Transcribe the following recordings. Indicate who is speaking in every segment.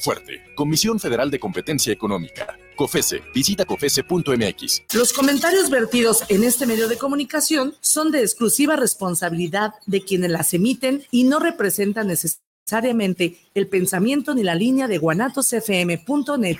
Speaker 1: Fuerte. Comisión Federal de Competencia Económica. COFESE. Visita COFESE.mx.
Speaker 2: Los comentarios vertidos en este medio de comunicación son de exclusiva responsabilidad de quienes las emiten y no representan necesariamente el pensamiento ni la línea de guanatosfm.net.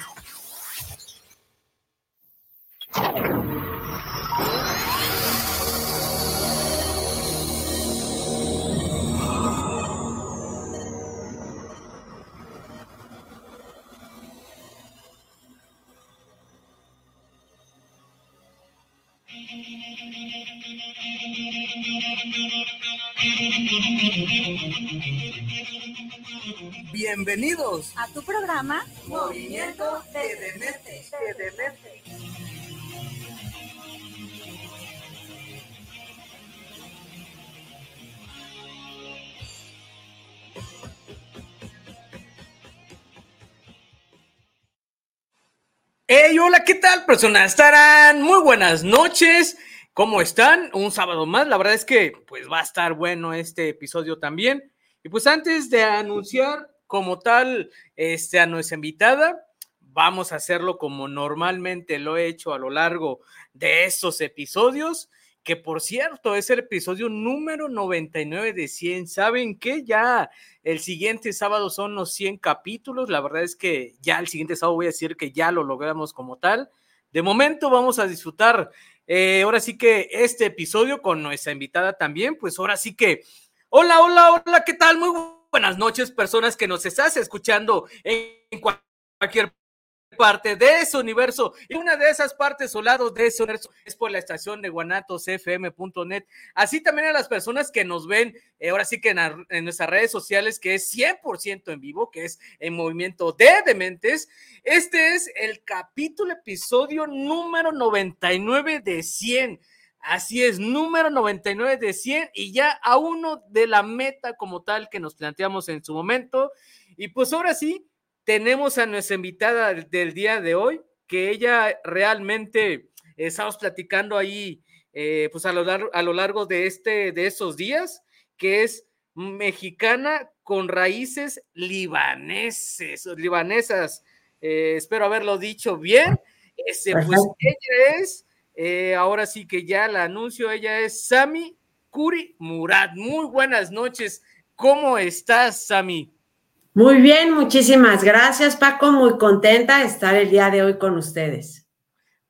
Speaker 3: Bienvenidos
Speaker 4: a tu programa
Speaker 3: Movimiento de Demente. Hey, hola, ¿qué tal, personas? Estarán muy buenas noches. ¿Cómo están? Un sábado más. La verdad es que pues va a estar bueno este episodio también. Y pues antes de anunciar como tal este, a nuestra invitada, vamos a hacerlo como normalmente lo he hecho a lo largo de estos episodios, que por cierto es el episodio número 99 de 100. ¿Saben qué? Ya el siguiente sábado son los 100 capítulos. La verdad es que ya el siguiente sábado voy a decir que ya lo logramos como tal. De momento vamos a disfrutar eh, ahora sí que este episodio con nuestra invitada también, pues ahora sí que, hola, hola, hola, ¿qué tal? Muy buenas noches, personas que nos estás escuchando en cualquier parte de ese universo y una de esas partes o de ese universo es por la estación de guanatosfm.net. Así también a las personas que nos ven eh, ahora sí que en, nuestras redes sociales, que es 100% en vivo, que es en Movimiento de Dementes. Este es el capítulo, episodio número 99 de 100. Así es, número 99 de 100 y ya a uno de la meta como tal que nos planteamos en su momento. Y pues ahora sí, tenemos a nuestra invitada del día de hoy, que ella realmente estamos platicando ahí, eh, pues a lo, largo, a lo largo de, este, de esos días, que es mexicana con raíces libaneses, libanesas. Eh, espero haberlo dicho bien. Este, pues ella es, eh, ahora sí que ya la anuncio, ella es Sami Kuri Murad. Muy buenas noches. ¿Cómo estás, Sami?
Speaker 5: Muy bien, muchísimas gracias Paco, muy contenta de estar el día de hoy con ustedes.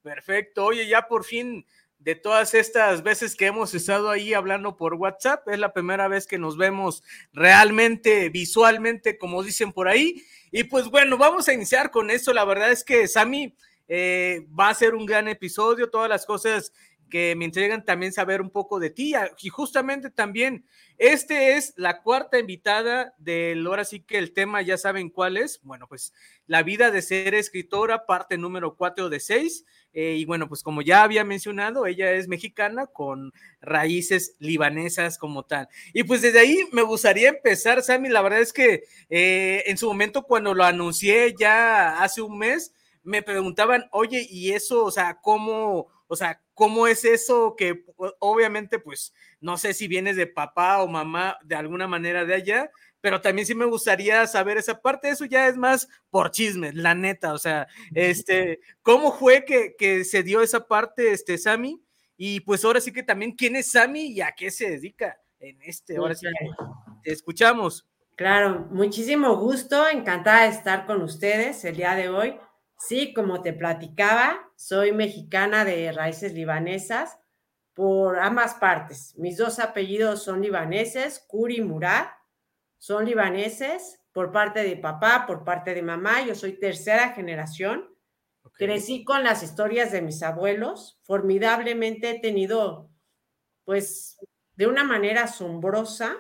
Speaker 3: Perfecto, oye, ya por fin de todas estas veces que hemos estado ahí hablando por WhatsApp, es la primera vez que nos vemos realmente, visualmente, como dicen por ahí. Y pues bueno, vamos a iniciar con eso. La verdad es que Sami eh, va a ser un gran episodio, todas las cosas que me entregan también saber un poco de ti. Ah, y justamente también, este es la cuarta invitada del, ahora sí que el tema ya saben cuál es. Bueno, pues la vida de ser escritora, parte número cuatro de seis. Eh, y bueno, pues como ya había mencionado, ella es mexicana con raíces libanesas como tal. Y pues desde ahí me gustaría empezar, Sammy. La verdad es que eh, en su momento cuando lo anuncié ya hace un mes, me preguntaban, oye, ¿y eso, o sea, cómo, o sea, cómo es eso que obviamente, pues, no sé si vienes de papá o mamá de alguna manera de allá, pero también sí me gustaría saber esa parte, eso ya es más por chismes, la neta, o sea, este, ¿cómo fue que, que se dio esa parte, este, Sammy? Y pues ahora sí que también, ¿quién es Sammy y a qué se dedica en este? Ahora sí te escuchamos.
Speaker 5: Claro, muchísimo gusto, encantada de estar con ustedes el día de hoy. Sí, como te platicaba, soy mexicana de raíces libanesas por ambas partes. Mis dos apellidos son libaneses, Kuri y Murad, son libaneses por parte de papá, por parte de mamá. Yo soy tercera generación. Crecí con las historias de mis abuelos. Formidablemente he tenido, pues, de una manera asombrosa,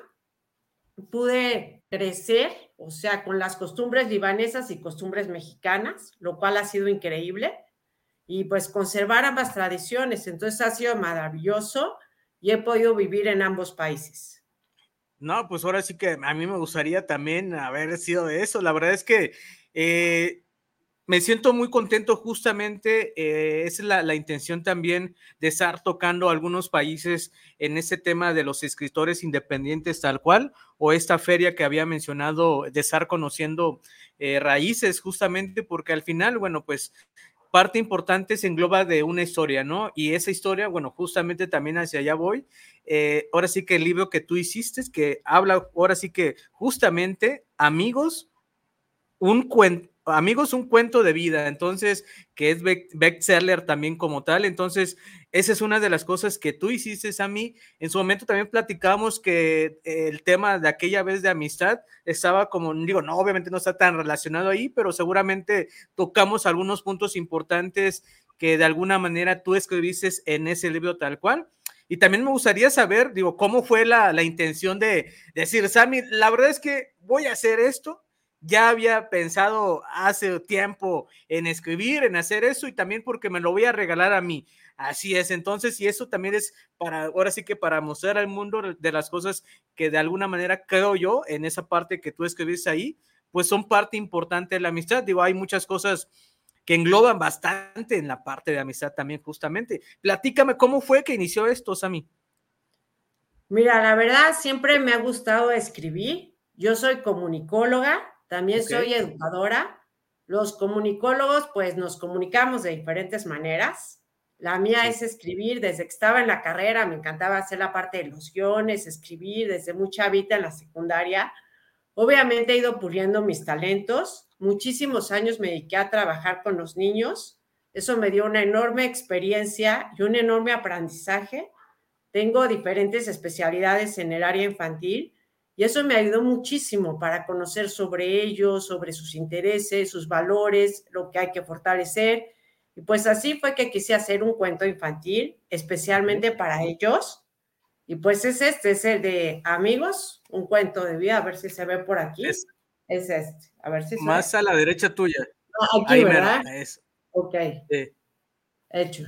Speaker 5: pude crecer o sea, con las costumbres libanesas y costumbres mexicanas, lo cual ha sido increíble. Y pues conservar ambas tradiciones, entonces ha sido maravilloso y he podido vivir en ambos países.
Speaker 3: No, pues ahora sí que a mí me gustaría también haber sido de eso. La verdad es que eh, me siento muy contento justamente, eh, es la, intención también de estar tocando algunos países en ese tema de los escritores independientes tal cual, o esta feria que había mencionado de estar conociendo eh, raíces justamente porque al final, bueno, pues parte importante se engloba de una historia, ¿no? Y esa historia, bueno, justamente también hacia allá voy. Eh, ahora sí que el libro que tú hiciste, que habla, ahora sí que justamente, amigos, un cuento amigos, un cuento de vida, entonces, que es bestseller también como tal. Entonces, esa es una de las cosas que tú hiciste mí. En su momento también platicamos que el tema de aquella vez de amistad estaba como, digo, no, obviamente no está tan relacionado ahí, pero seguramente tocamos algunos puntos importantes que de alguna manera tú escribiste en ese libro tal cual. Y también me gustaría saber, digo, cómo fue la, la intención de decir, Sammy, la verdad es que voy a hacer esto, ya había pensado hace tiempo en escribir, en hacer eso y también porque me lo voy a regalar a mí. Así es, entonces, y eso también es para, ahora sí que para mostrar al mundo de las cosas que de alguna manera creo yo en esa parte que tú escribiste ahí, pues son parte importante de la amistad. Digo, hay muchas cosas que engloban bastante en la parte de amistad también, justamente. Platícame, ¿cómo fue que inició esto, Sami?
Speaker 5: Mira, la verdad, siempre me ha gustado escribir. Yo soy comunicóloga, también soy educadora. Los comunicólogos, pues nos comunicamos de diferentes maneras. La mía es escribir. Desde que estaba en la carrera me encantaba hacer la parte de los guiones, escribir desde mucha vida en la secundaria. Obviamente he ido puliendo mis talentos. Muchísimos años me dediqué a trabajar con los niños. Eso me dio una enorme experiencia y un enorme aprendizaje. Tengo diferentes especialidades en el área infantil y eso me ayudó muchísimo para conocer sobre ellos, sobre sus intereses, sus valores, lo que hay que fortalecer. Y pues así fue que quise hacer un cuento infantil especialmente para ellos. Y pues es este, es el de amigos, un cuento de vida, a ver si se ve por aquí. Es, este, a ver si se
Speaker 3: Más a la derecha tuya.
Speaker 5: Ah, aquí, ¿verdad? Ok. Hecho.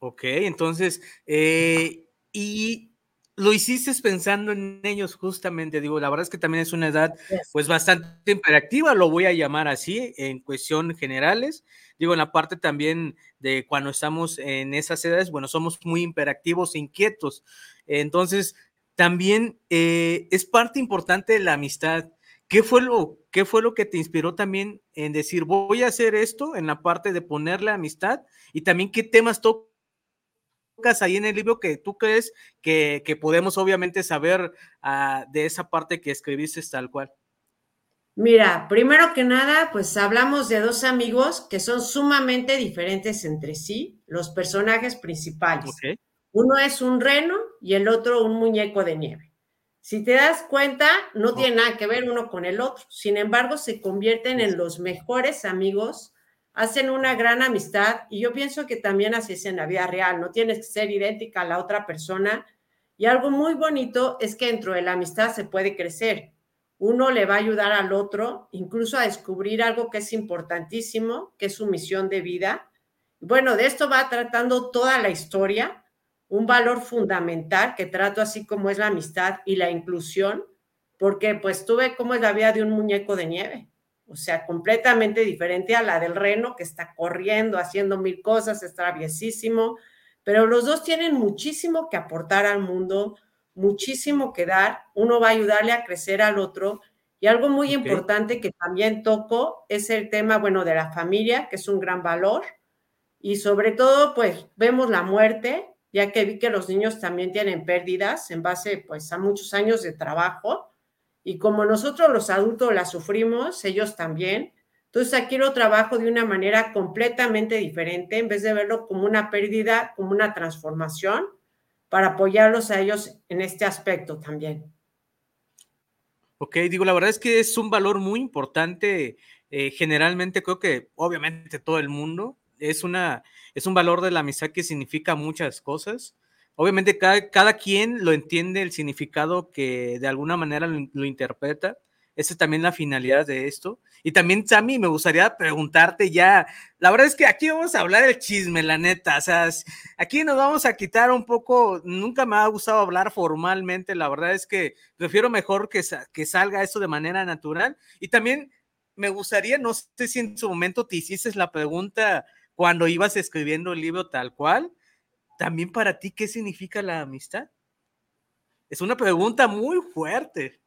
Speaker 3: Ok, entonces, eh, y lo hiciste pensando en ellos justamente, digo, la verdad es que también es una edad pues bastante interactiva, lo voy a llamar así, en cuestión generales, digo, en la parte también de cuando estamos en esas edades, bueno, somos muy interactivos, e inquietos, entonces también eh, es parte importante de la amistad. ¿Qué fue, lo, ¿Qué fue lo que te inspiró también en decir, voy a hacer esto en la parte de ponerle amistad? Y también qué temas toca ahí en el libro que tú crees que, podemos obviamente saber ah, de esa parte que escribiste tal cual?
Speaker 5: Mira, primero que nada, pues hablamos de dos amigos que son sumamente diferentes entre sí, los personajes principales. Uno es un reno y el otro un muñeco de nieve. Si te das cuenta, no tiene nada que ver uno con el otro. Sin embargo, se convierten en los mejores amigos hacen una gran amistad y yo pienso que también así es en la vida real, no tienes que ser idéntica a la otra persona y algo muy bonito es que dentro de la amistad se puede crecer. Uno le va a ayudar al otro incluso a descubrir algo que es importantísimo, que es su misión de vida. Bueno, de esto va tratando toda la historia, un valor fundamental que trato así como es la amistad y la inclusión, porque pues tuve cómo es la vida de un muñeco de nieve o sea, completamente diferente a la del reno que está corriendo, haciendo mil cosas, es traviesísimo, pero los dos tienen muchísimo que aportar al mundo, muchísimo que dar, uno va a ayudarle a crecer al otro. Y algo muy importante que también toco es el tema, bueno, de la familia, que es un gran valor. Y sobre todo, pues vemos la muerte, ya que vi que los niños también tienen pérdidas en base, pues, a muchos años de trabajo y como nosotros los adultos la sufrimos, ellos también. Entonces aquí lo trabajo de una manera completamente diferente, en vez de verlo como una pérdida, como una transformación, para apoyarlos a ellos en este aspecto también.
Speaker 3: Ok, digo, la verdad es que es un valor muy importante. Eh, generalmente creo que, obviamente, todo el mundo es una, es un valor de la amistad que significa muchas cosas. Obviamente cada, quien lo entiende el significado que de alguna manera lo, interpreta. Esa es también la finalidad de esto. Y también, Sammy, me gustaría preguntarte ya, la verdad es que aquí vamos a hablar del chisme, la neta, o sea, aquí nos vamos a quitar un poco, nunca me ha gustado hablar formalmente, la verdad es que prefiero mejor que, que salga eso de manera natural. Y también me gustaría, no sé si en su momento te hiciste la pregunta cuando ibas escribiendo el libro tal cual, también para ti, ¿qué significa la amistad? Es una pregunta muy fuerte.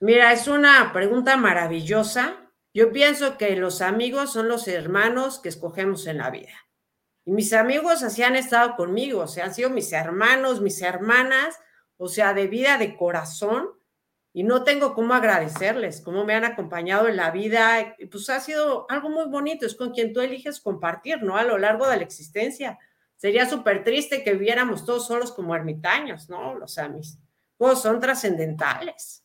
Speaker 5: Mira, es una pregunta maravillosa. Yo pienso que los amigos son los hermanos que escogemos en la vida. Y mis amigos así han estado conmigo, o han sido mis hermanos, mis hermanas, o sea, de vida, de corazón. Y no tengo cómo agradecerles, cómo me han acompañado en la vida. Pues ha sido algo muy bonito, es con quien tú eliges compartir, ¿no? A lo largo de la existencia. Sería súper triste que viviéramos todos solos como ermitaños, ¿no? Los amis. Pues son trascendentales.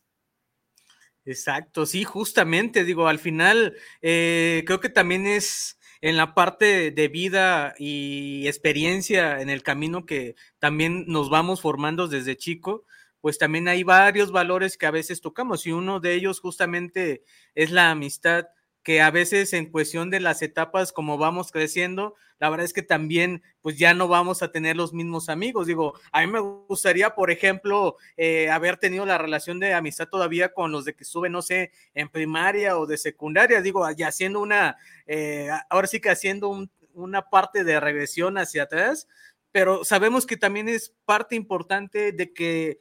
Speaker 3: Exacto, sí, justamente, digo, al final eh, creo que también es en la parte de vida y experiencia en el camino que también nos vamos formando desde chico, pues también hay varios valores que a veces tocamos y uno de ellos justamente es la amistad que a veces en cuestión de las etapas como vamos creciendo, la verdad es que también pues ya no vamos a tener los mismos amigos. Digo, a mí me gustaría, por ejemplo, eh, haber tenido la relación de amistad todavía con los de que sube, no sé, en primaria o de secundaria, digo, ya haciendo una, eh, ahora sí que haciendo una parte de regresión hacia atrás, pero sabemos que también es parte importante de que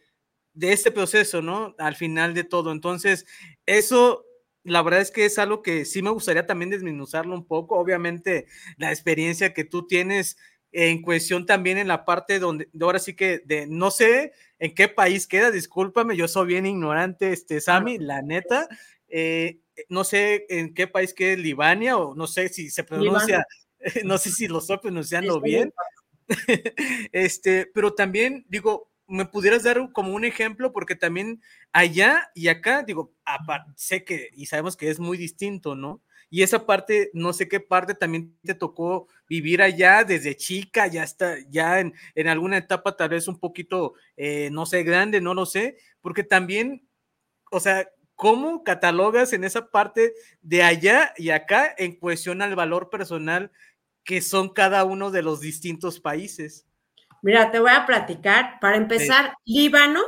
Speaker 3: de este proceso, ¿no? Al final de todo. Entonces, eso la verdad es que es algo que sí me gustaría también desminuzarlo un poco. Obviamente, la experiencia que tú tienes en cuestión también en la parte donde ahora sí que de no sé en qué país queda, discúlpame, yo soy bien ignorante, este Sami, la neta. Eh, no sé en qué país queda Libania o no sé si se pronuncia, no sé si lo estoy pronunciando bien. este, pero también digo, me pudieras dar como un ejemplo, porque también allá y acá, digo, sé que y sabemos que es muy distinto, ¿no? Y esa parte, no sé qué parte también te tocó vivir allá desde chica, ya está, ya en, en alguna etapa tal vez un poquito, eh, no sé, grande, no lo sé, porque también, o sea, ¿cómo catalogas en esa parte de allá y acá en cuestión al valor personal que son cada uno de los distintos países?
Speaker 5: Mira, te voy a platicar. Para empezar, Líbano,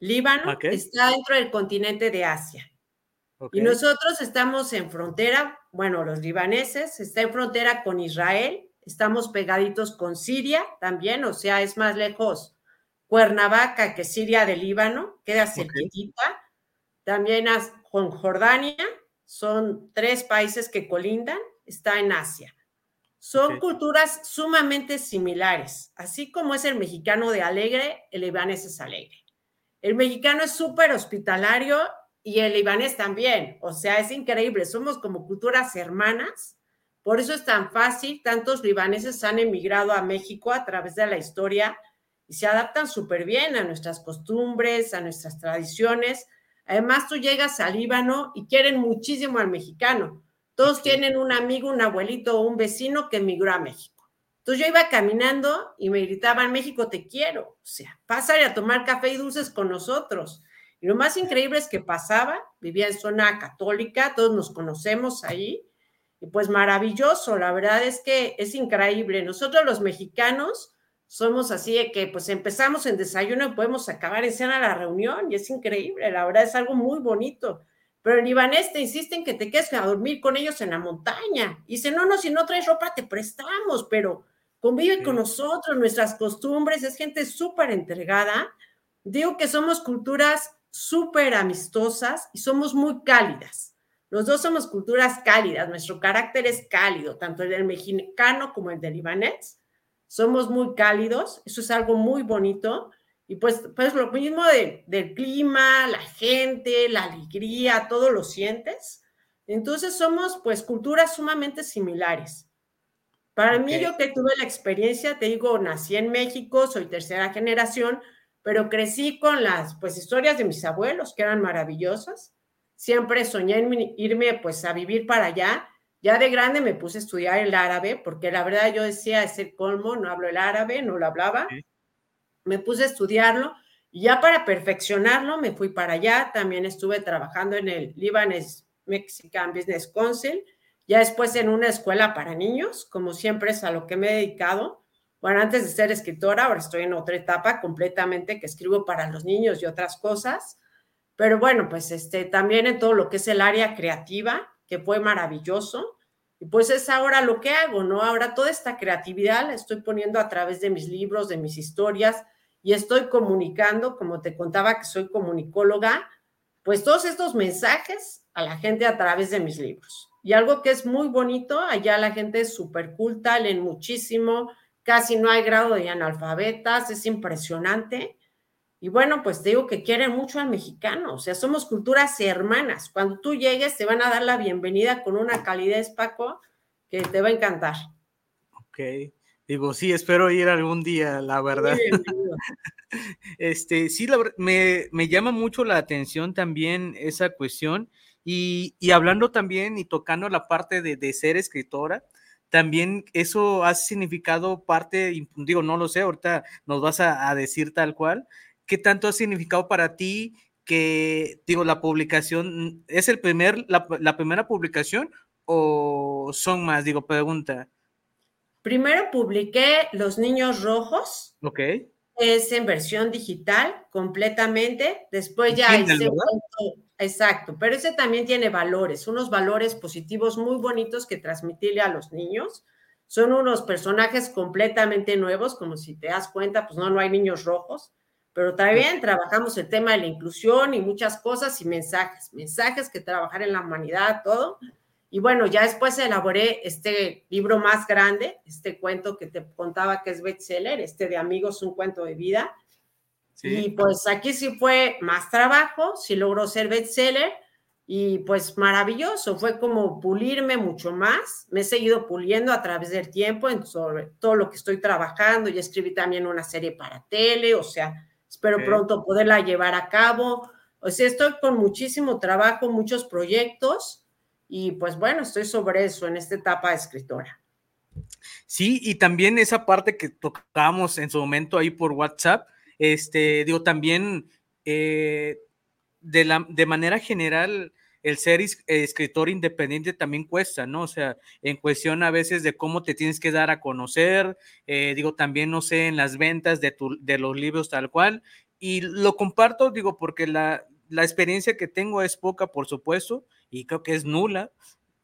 Speaker 5: Líbano está dentro del continente de Asia. Y nosotros estamos en frontera, bueno, los libaneses, está en frontera con Israel, estamos pegaditos con Siria también, o sea, es más lejos Cuernavaca que Siria de Líbano, queda cerquitita. También con Jordania, son tres países que colindan, está en Asia. Son culturas sumamente similares. Así como es el mexicano de alegre, el libanés es alegre. El mexicano es súper hospitalario y el libanés también. O sea, es increíble. Somos como culturas hermanas. Por eso es tan fácil. Tantos libaneses han emigrado a México a través de la historia y se adaptan súper bien a nuestras costumbres, a nuestras tradiciones. Además, tú llegas al Líbano y quieren muchísimo al mexicano todos tienen un amigo, un abuelito o un vecino que emigró a México. Entonces yo iba caminando y me gritaban, México, te quiero. O sea, pásale a tomar café y dulces con nosotros. Y lo más increíble es que pasaba, vivía en zona católica, todos nos conocemos ahí. Y pues maravilloso, la verdad es que es increíble. Nosotros los mexicanos somos así de que pues empezamos en desayuno y podemos acabar en cena la reunión y es increíble, la verdad es algo muy bonito. Pero en libanés te insisten que te quedes a dormir con ellos en la montaña. Y dice, no, no, si no traes ropa te prestamos, pero convive con nosotros, nuestras costumbres, es gente súper entregada. Digo que somos culturas súper amistosas y somos muy cálidas. Los dos somos culturas cálidas, nuestro carácter es cálido, tanto el del mexicano como el del libanés. Somos muy cálidos, eso es algo muy bonito. Y pues, pues lo mismo del clima, la gente, la alegría, todo lo sientes. Entonces somos pues culturas sumamente similares. Para mí, yo que tuve la experiencia, te digo, nací en México, soy tercera generación, pero crecí con las pues historias de mis abuelos, que eran maravillosas. Siempre soñé en irme pues a vivir para allá. Ya de grande me puse a estudiar el árabe, porque la verdad yo decía, es el colmo, no hablo el árabe, no lo hablaba me puse a estudiarlo y ya para perfeccionarlo me fui para allá, también estuve trabajando en el Lebanese Mexican Business Council, ya después en una escuela para niños, como siempre es a lo que me he dedicado. Bueno, antes de ser escritora, ahora estoy en otra etapa completamente que escribo para los niños y otras cosas. Pero bueno, pues este, también en todo lo que es el área creativa, que fue maravilloso. Y pues es ahora lo que hago, ¿no? Ahora toda esta creatividad la estoy poniendo a través de mis libros, de mis historias, y estoy comunicando, como te contaba que soy comunicóloga, pues todos estos mensajes a la gente a través de mis libros. Y algo que es muy bonito, allá la gente es súper culta, leen muchísimo, casi no hay grado de analfabetas, es impresionante. Y bueno, pues te digo que quieren mucho al mexicano, o sea, somos culturas hermanas. Cuando tú llegues, te van a dar la bienvenida con una calidez, Paco, que te va a encantar.
Speaker 3: Ok, digo, sí, espero ir algún día, la verdad. este, sí, me, me llama mucho la atención también esa cuestión y, hablando también y tocando la parte de, ser escritora, también eso ha significado parte, digo, no lo sé, ahorita nos vas a, decir tal cual, ¿qué tanto ha significado para ti que, digo, la publicación, ¿es el primer, la, la primera publicación o son más? Digo, pregunta.
Speaker 5: Primero publiqué Los Niños Rojos.
Speaker 3: Ok.
Speaker 5: Es en versión digital completamente. Después ya hice Exacto, pero ese también tiene valores, unos valores positivos muy bonitos que transmitirle a los niños. Son unos personajes completamente nuevos, como si te das cuenta, pues no, no hay niños rojos, pero también trabajamos el tema de la inclusión y muchas cosas y mensajes, mensajes que trabajar en la humanidad, todo. Y bueno, ya después elaboré este libro más grande, este cuento que te contaba que es bestseller, este de Amigos, un cuento de vida. Y pues aquí sí fue más trabajo, sí logró ser bestseller y pues maravilloso, fue como pulirme mucho más, me he seguido puliendo a través del tiempo en sobre todo lo que estoy trabajando y escribí también una serie para tele, o sea, espero pronto poderla llevar a cabo, o sea, estoy con muchísimo trabajo, muchos proyectos y pues bueno, estoy sobre eso en esta etapa de escritora.
Speaker 3: Sí, y también esa parte que tocábamos en su momento ahí por WhatsApp, este, digo, también eh, de, la, de manera general, el ser escritor independiente también cuesta, ¿no? O sea, en cuestión a veces de cómo te tienes que dar a conocer, eh, digo, también, no sé, en las ventas de, tu, de los libros tal cual. Y lo comparto, digo, porque la, la experiencia que tengo es poca, por supuesto, y creo que es nula,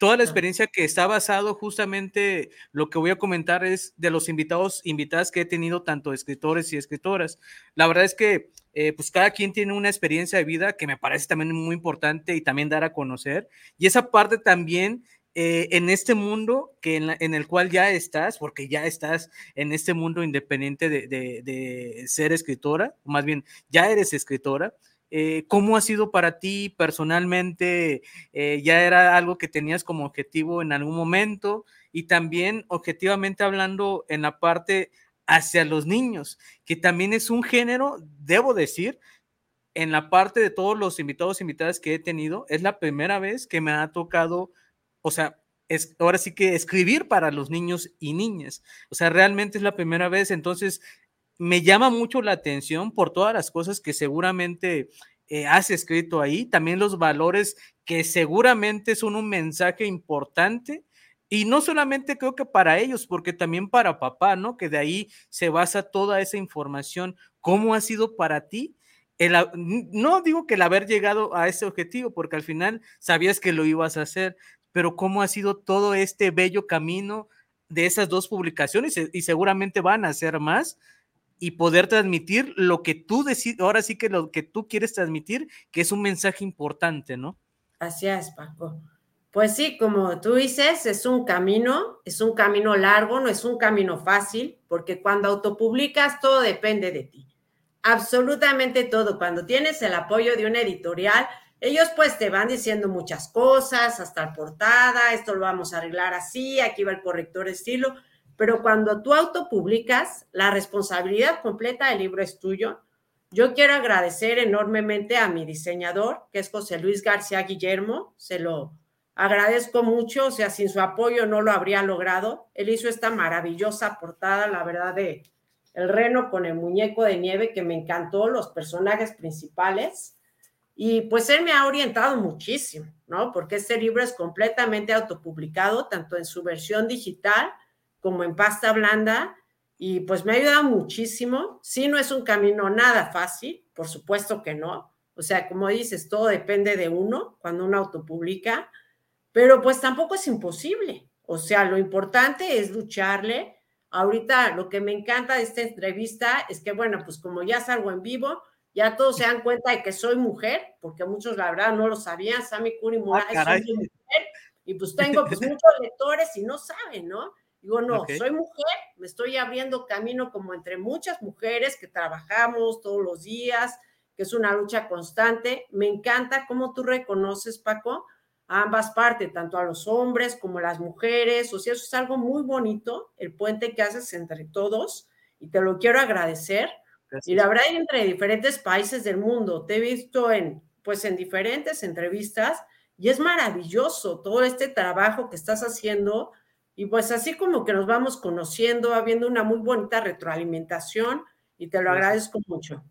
Speaker 3: toda la experiencia que está basado justamente, lo que voy a comentar es de los invitados, invitadas que he tenido, tanto escritores y escritoras. La verdad es que eh, pues cada quien tiene una experiencia de vida que me parece también muy importante y también dar a conocer. Y esa parte también eh, en este mundo que en, el cual ya estás, porque ya estás en este mundo independiente de, de ser escritora, o más bien ya eres escritora, eh, ¿Cómo ha sido para ti personalmente? Eh, ¿Ya era algo que tenías como objetivo en algún momento? Y también, objetivamente hablando, en la parte hacia los niños, que también es un género, debo decir, en la parte de todos los invitados e invitadas que he tenido, es la primera vez que me ha tocado, o sea, es, ahora sí que escribir para los niños y niñas. O sea, realmente es la primera vez. Entonces, me llama mucho la atención por todas las cosas que seguramente eh, has escrito ahí, también los valores que seguramente son un mensaje importante. Y no solamente creo que para ellos, porque también para papá, ¿no? Que de ahí se basa toda esa información. ¿Cómo ha sido para ti? El, no digo que el haber llegado a ese objetivo, porque al final sabías que lo ibas a hacer, pero cómo ha sido todo este bello camino de esas dos publicaciones y seguramente van a ser más y poder transmitir lo que tú decides, ahora sí que lo que tú quieres transmitir, que es un mensaje importante, ¿no?
Speaker 5: Así es, Paco. Pues sí, como tú dices, es un camino, es un camino largo, no es un camino fácil, porque cuando autopublicas todo depende de ti. Absolutamente todo. Cuando tienes el apoyo de una editorial, ellos pues te van diciendo muchas cosas, hasta la portada, esto lo vamos a arreglar así, aquí va el corrector estilo, pero cuando tú autopublicas, la responsabilidad completa del libro es tuyo. Yo quiero agradecer enormemente a mi diseñador, que es José Luis García Guillermo, se lo agradezco mucho, o sea, sin su apoyo no lo habría logrado. Él hizo esta maravillosa portada, la verdad, de El reno con el muñeco de nieve, que me encantó, los personajes principales. Y pues él me ha orientado muchísimo, ¿no? Porque este libro es completamente autopublicado, tanto en su versión digital como en pasta blanda y pues me ha ayudado muchísimo. Sí, no es un camino nada fácil, por supuesto que no. O sea, como dices, todo depende de uno cuando uno autopublica, pero pues tampoco es imposible. O sea, lo importante es lucharle. Ahorita lo que me encanta de esta entrevista es que, bueno, pues como ya salgo en vivo, ya todos se dan cuenta de que soy mujer, porque muchos la verdad no lo sabían, Sammy Curi Moraes ah, soy mujer, y pues tengo pues muchos lectores y no saben, ¿no? Digo, no, soy mujer, me estoy abriendo camino como entre muchas mujeres que trabajamos todos los días, que es una lucha constante. Me encanta cómo tú reconoces, Paco, a ambas partes, tanto a los hombres como a las mujeres. O sea, eso es algo muy bonito, el puente que haces entre todos, y te lo quiero agradecer. Y la verdad, entre diferentes países del mundo, te he visto en, pues, en diferentes entrevistas, y es maravilloso todo este trabajo que estás haciendo y pues así como que nos vamos conociendo, habiendo una muy bonita retroalimentación y te lo agradezco mucho.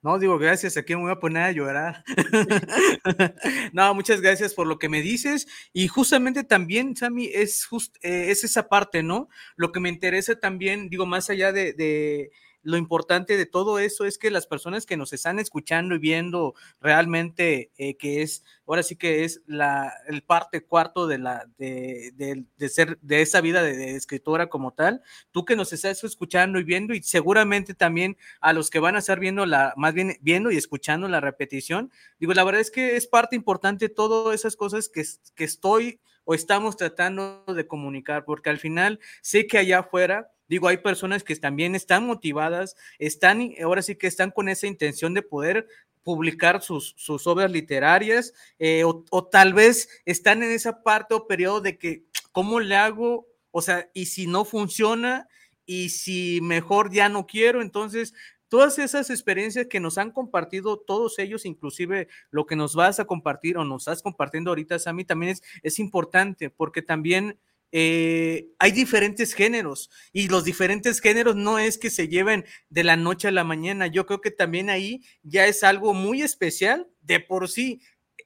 Speaker 3: No, digo, gracias, aquí me voy a poner a llorar. no, muchas gracias por lo que me dices. Y justamente también, Sammy, es, just, eh, es esa parte, ¿no? Lo que me interesa también, digo, más allá de, de lo importante de todo eso es que las personas que nos están escuchando y viendo realmente eh, que es, ahora sí que es la, el parte cuarto de la, de, de, ser, de esa vida de, escritora como tal, tú que nos estás escuchando y viendo y seguramente también a los que van a estar viendo la, más bien viendo y escuchando la repetición, digo, la verdad es que es parte importante todas esas cosas que, que estoy o estamos tratando de comunicar, porque al final sé que allá afuera Digo, hay personas que también están motivadas, están, ahora sí que están con esa intención de poder publicar sus, sus obras literarias eh, o, tal vez están en esa parte o periodo de que, ¿cómo le hago? O sea, y si no funciona y si mejor ya no quiero, entonces todas esas experiencias que nos han compartido todos ellos, inclusive lo que nos vas a compartir o nos estás compartiendo ahorita, Sammy, también es, es importante porque también eh, hay diferentes géneros y los diferentes géneros no es que se lleven de la noche a la mañana. Yo creo que también ahí ya es algo muy especial de por sí.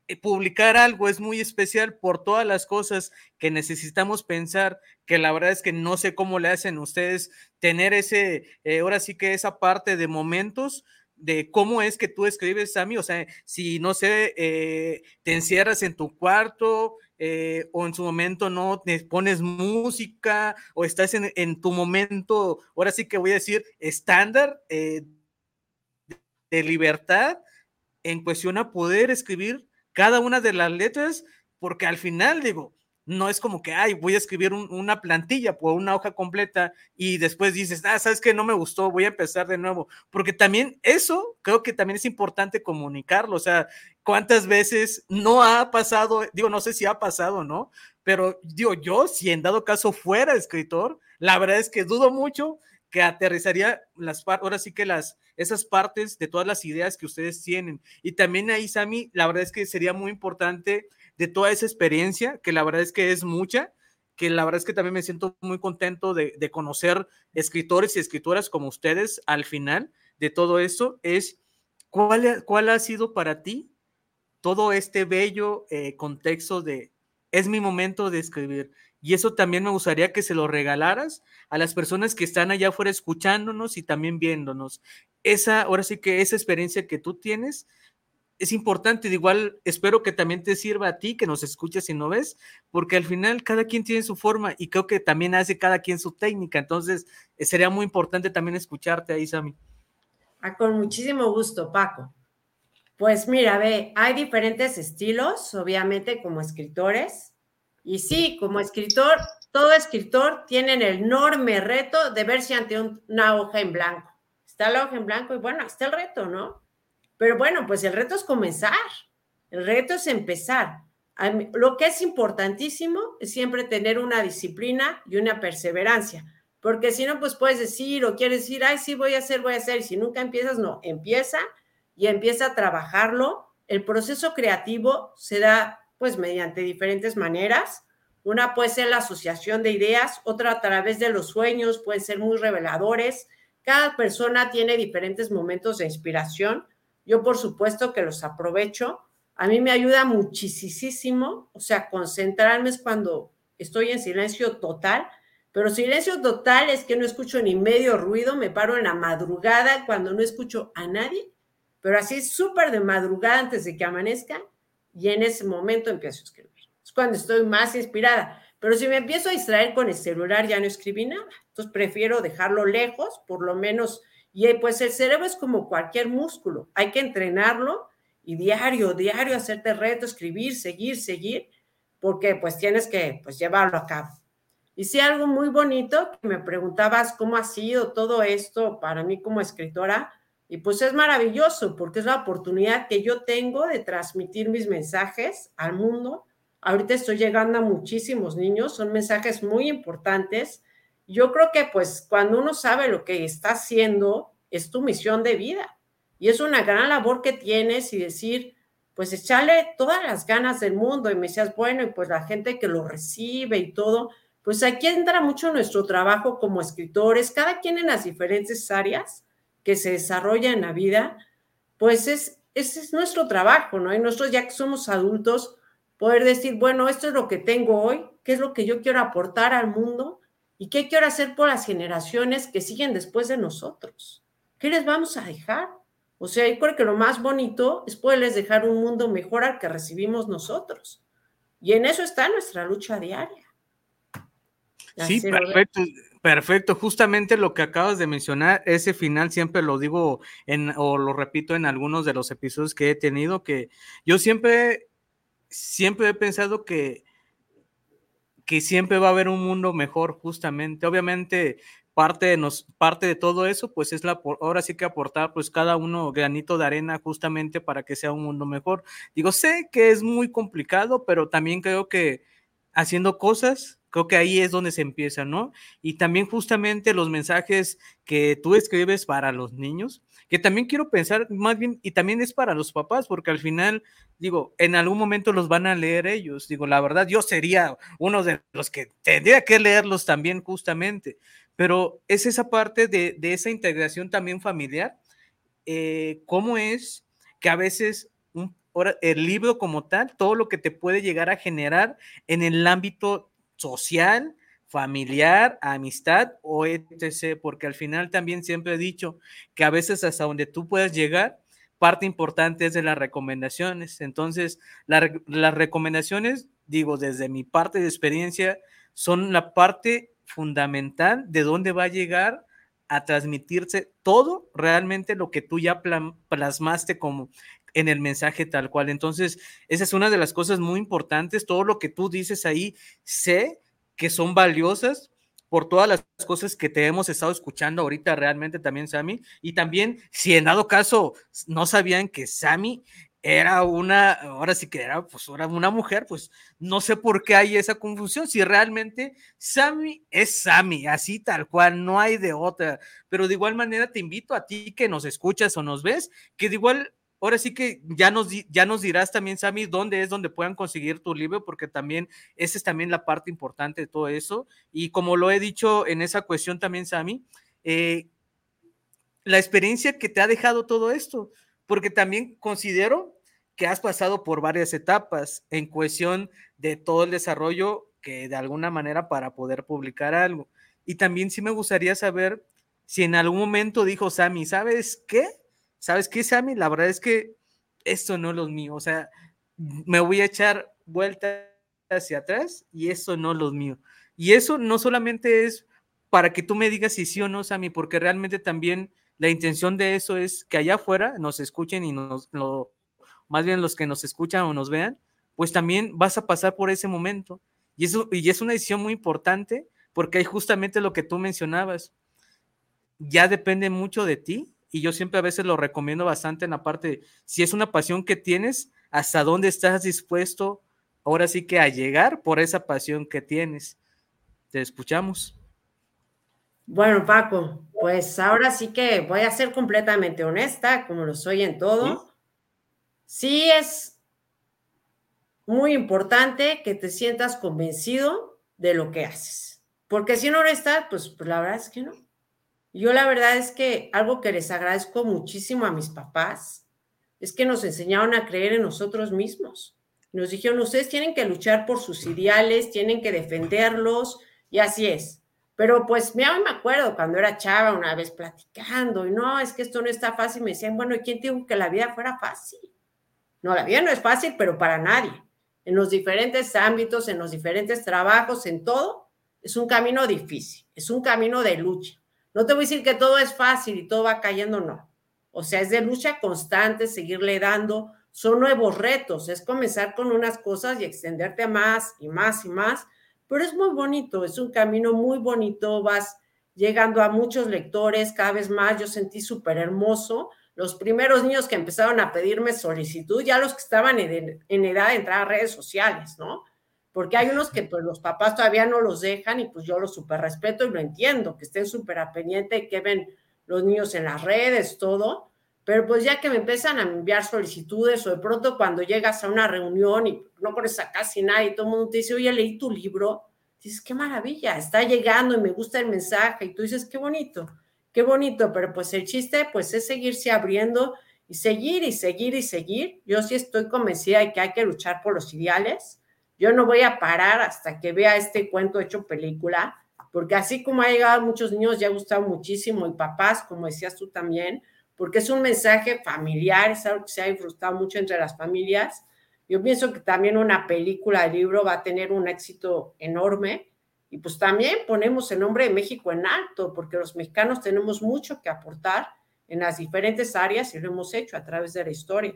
Speaker 3: Eh, publicar algo es muy especial por todas las cosas que necesitamos pensar, que la verdad es que no sé cómo le hacen ustedes tener ese, eh, ahora sí que esa parte de momentos de cómo es que tú escribes, Sammy, o sea, si no sé, te encierras en tu cuarto, eh, o en su momento no te pones música o estás en, tu momento, ahora sí que voy a decir, estándar eh, de libertad en cuestión a poder escribir cada una de las letras, porque al final digo, no es como que, ay, voy a escribir una plantilla por una hoja completa y después dices, ah, sabes que no me gustó, voy a empezar de nuevo. Porque también eso creo que también es importante comunicarlo. O sea, cuántas veces no ha pasado, digo, no sé si ha pasado, ¿no? Pero digo, yo, si en dado caso fuera escritor, la verdad es que dudo mucho que aterrizaría las ahora sí que las esas partes de todas las ideas que ustedes tienen. Y también ahí, Sami, la verdad es que sería muy importante de toda esa experiencia, que la verdad es que es mucha, que la verdad es que también me siento muy contento de, conocer escritores y escritoras como ustedes al final de todo eso, es cuál, cuál ha sido para ti todo este bello eh, contexto de es mi momento de escribir. Y eso también me gustaría que se lo regalaras a las personas que están allá afuera escuchándonos y también viéndonos. Esa, ahora sí que esa experiencia que tú tienes, es importante, de igual espero que también te sirva a ti, que nos escuches y no ves, porque al final cada quien tiene su forma y creo que también hace cada quien su técnica, entonces eh, sería muy importante también escucharte ahí, Sami.
Speaker 5: Ah, con muchísimo gusto, Paco. Pues mira, ve, hay diferentes estilos, obviamente, como escritores, y sí, como escritor, todo escritor tiene el enorme reto de verse ante una hoja en blanco. Está la hoja en blanco y bueno, está el reto, ¿no? Pero bueno, pues el reto es comenzar, el reto es empezar. Lo que es importantísimo es siempre tener una disciplina y una perseverancia, porque si no, pues puedes decir o quieres decir, ay, sí, voy a hacer, voy a hacer, y si nunca empiezas, no, empieza y empieza a trabajarlo. El proceso creativo se da pues mediante diferentes maneras. Una puede ser la asociación de ideas, otra a través de los sueños, pueden ser muy reveladores. Cada persona tiene diferentes momentos de inspiración yo, por supuesto, que los aprovecho. A mí me ayuda muchísimo, o sea, concentrarme es cuando estoy en silencio total, pero silencio total es que no escucho ni medio ruido, me paro en la madrugada cuando no escucho a nadie, pero así súper de madrugada antes de que amanezca y en ese momento empiezo a escribir. Es cuando estoy más inspirada. Pero si me empiezo a distraer con el celular, ya no escribí nada. Entonces prefiero dejarlo lejos, por lo menos. Y pues el cerebro es como cualquier músculo. Hay que entrenarlo y diario, diario hacerte reto, escribir, seguir, seguir, porque pues tienes que pues llevarlo a cabo. Y sí, algo muy bonito, que me preguntabas cómo ha sido todo esto para mí como escritora, y pues es maravilloso, porque es la oportunidad que yo tengo de transmitir mis mensajes al mundo Ahorita estoy llegando a muchísimos niños, son mensajes muy importantes. Yo creo que pues cuando uno sabe lo que está haciendo, es tu misión de vida. Y es una gran labor que tienes y decir, pues echarle todas las ganas del mundo. Y me decías, bueno, y pues la gente que lo recibe y todo, pues aquí entra mucho nuestro trabajo como escritores, cada quien en las diferentes áreas que se desarrolla en la vida, pues es, ese es nuestro trabajo, ¿no? Y nosotros ya que somos adultos, poder decir, bueno, esto es lo que tengo hoy, qué es lo que yo quiero aportar al mundo y qué quiero hacer por las generaciones que siguen después de nosotros. ¿Qué les vamos a dejar? O sea, yo creo que lo más bonito es poderles dejar un mundo mejor al que recibimos nosotros. Y en eso está nuestra lucha diaria.
Speaker 3: sí, perfecto. Perfecto, justamente lo que acabas de mencionar, ese final siempre lo digo en, o lo repito en algunos de los episodios que he tenido, que yo siempre siempre he pensado que, que siempre va a haber un mundo mejor, justamente. Obviamente, parte de, nos, parte de todo eso, pues es la, ahora sí que aportar, pues cada uno granito de arena justamente para que sea un mundo mejor. Digo, sé que es muy complicado, pero también creo que haciendo cosas, creo que ahí es donde se empieza, ¿no? Y también justamente los mensajes que tú escribes para los niños, que también quiero pensar más bien, y también es para los papás, porque al final, digo, en algún momento los van a leer ellos. Digo, la verdad, yo sería uno de los que tendría que leerlos también justamente, pero es esa parte de, esa integración también familiar, eh, cómo es que a veces el libro como tal, todo lo que te puede llegar a generar en el ámbito social, familiar, amistad o etc. Porque al final también siempre he dicho que a veces hasta donde tú puedes llegar, parte importante es de las recomendaciones. Entonces, las recomendaciones, digo, desde mi parte de experiencia, son la parte fundamental de dónde va a llegar a transmitirse todo realmente lo que tú ya plasmaste como en el mensaje tal cual. Entonces, esa es una de las cosas muy importantes. Todo lo que tú dices ahí, sé que son valiosas por todas las cosas que te hemos estado escuchando ahorita realmente también, Sammy. Y también, si en dado caso no sabían que Sammy era una, ahora sí que era, pues era una mujer, pues no sé por qué hay esa confusión, si realmente Sammy es Sammy, así tal cual, no hay de otra. Pero de igual manera te invito a ti que nos escuchas o nos ves, que de igual ahora sí que ya nos, ya nos dirás también, Sammy, dónde es donde puedan conseguir tu libro, porque también esa es también la parte importante de todo eso. Y como lo he dicho en esa cuestión también, Sammy, eh, la experiencia que te ha dejado todo esto, porque también considero que has pasado por varias etapas en cuestión de todo el desarrollo que de alguna manera para poder publicar algo. Y también sí me gustaría saber si en algún momento dijo Sammy, ¿sabes qué? ¿Sabes qué, Sammy? La verdad es que esto no es lo mío, o sea, me voy a echar vuelta hacia atrás y eso no es lo mío. Y eso no solamente es para que tú me digas si sí o no, Sammy, porque realmente también la intención de eso es que allá afuera nos escuchen y nos, lo, más bien los que nos escuchan o nos vean, pues también vas a pasar por ese momento. Y, eso, y es una decisión muy importante porque hay justamente lo que tú mencionabas. Ya depende mucho de ti y yo siempre a veces lo recomiendo bastante en la parte, si es una pasión que tienes, hasta dónde estás dispuesto ahora sí que a llegar por esa pasión que tienes. Te escuchamos.
Speaker 5: Bueno, Paco, pues ahora sí que voy a ser completamente honesta, como lo soy en todo. Sí, es muy importante que te sientas convencido de lo que haces, porque si no lo estás, pues, pues la verdad es que no. Yo la verdad es que algo que les agradezco muchísimo a mis papás es que nos enseñaron a creer en nosotros mismos. Nos dijeron, ustedes tienen que luchar por sus ideales, tienen que defenderlos, y así es. Pero pues me acuerdo cuando era chava una vez platicando, y no, es que esto no está fácil, me decían, bueno, ¿y quién dijo que la vida fuera fácil? No, la vida no es fácil, pero para nadie. en los diferentes ámbitos, en los diferentes trabajos, en todo, es un camino difícil, es un camino de lucha. No te voy a decir que todo es fácil y todo va cayendo, no. O sea, es de lucha constante, seguirle dando, son nuevos retos, es comenzar con unas cosas y extenderte más y más y más, pero es muy bonito, es un camino muy bonito, vas llegando a muchos lectores, cada vez más, yo sentí súper hermoso. Los primeros niños que empezaron a pedirme solicitud, ya los que estaban en, edad de entrar a redes sociales, ¿no? Porque hay unos que pues los papás todavía no los dejan y pues yo los súper respeto y lo entiendo, que estén súper a pendiente que ven los niños en las redes, todo, pero pues ya que me empiezan a enviar solicitudes o de pronto cuando llegas a una reunión y no conoces a casi nadie todo el mundo te dice, oye, leí tu libro, dices, qué maravilla, está llegando y me gusta el mensaje y tú dices, qué bonito, qué bonito, pero pues el chiste pues es seguirse abriendo y seguir y seguir y seguir. Yo sí estoy convencida de que hay que luchar por los ideales. Yo no voy a parar hasta que vea este cuento hecho película, porque así como ha llegado a muchos niños, ya ha gustado muchísimo y papás, como decías tú también, porque es un mensaje familiar, es algo que se ha disfrutado mucho entre las familias. Yo pienso que también una película, el libro va a tener un éxito enorme y pues también ponemos el nombre de México en alto, porque los mexicanos tenemos mucho que aportar en las diferentes áreas y lo hemos hecho a través de la historia.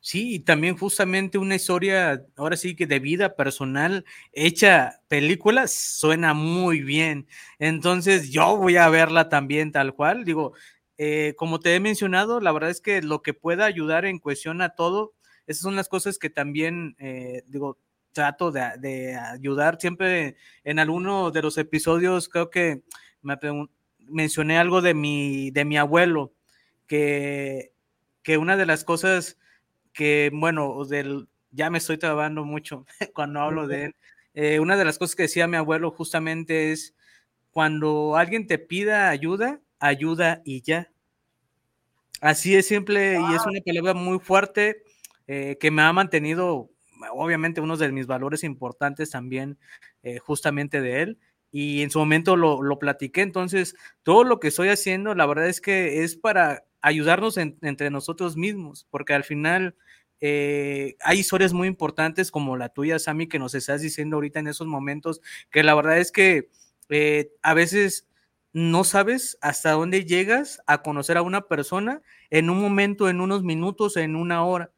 Speaker 3: Sí, y también justamente una historia, ahora sí que de vida personal, hecha película, suena muy bien. Entonces yo voy a verla también tal cual. Digo, eh, como te he mencionado, la verdad es que lo que pueda ayudar en cuestión a todo, esas son las cosas que también, eh, digo, trato de, ayudar. Siempre en alguno de los episodios creo que me mencioné algo de mi, de mi abuelo, que, que una de las cosas que, bueno, del, ya me estoy trabando mucho cuando hablo de él, eh, una de las cosas que decía mi abuelo justamente es, cuando alguien te pida ayuda, ayuda y ya. Así es simple y es una palabra muy fuerte eh, que me ha mantenido, obviamente, uno de mis valores importantes también, eh, justamente de él. Y en su momento lo, lo, platiqué. Entonces, todo lo que estoy haciendo, la verdad es que es para ayudarnos entre nosotros mismos, porque al final eh, hay historias muy importantes como la tuya, Sammy, que nos estás diciendo ahorita en esos momentos, que la verdad es que a veces no sabes hasta dónde llegas a conocer a una persona en un momento, en unos minutos, en una hora.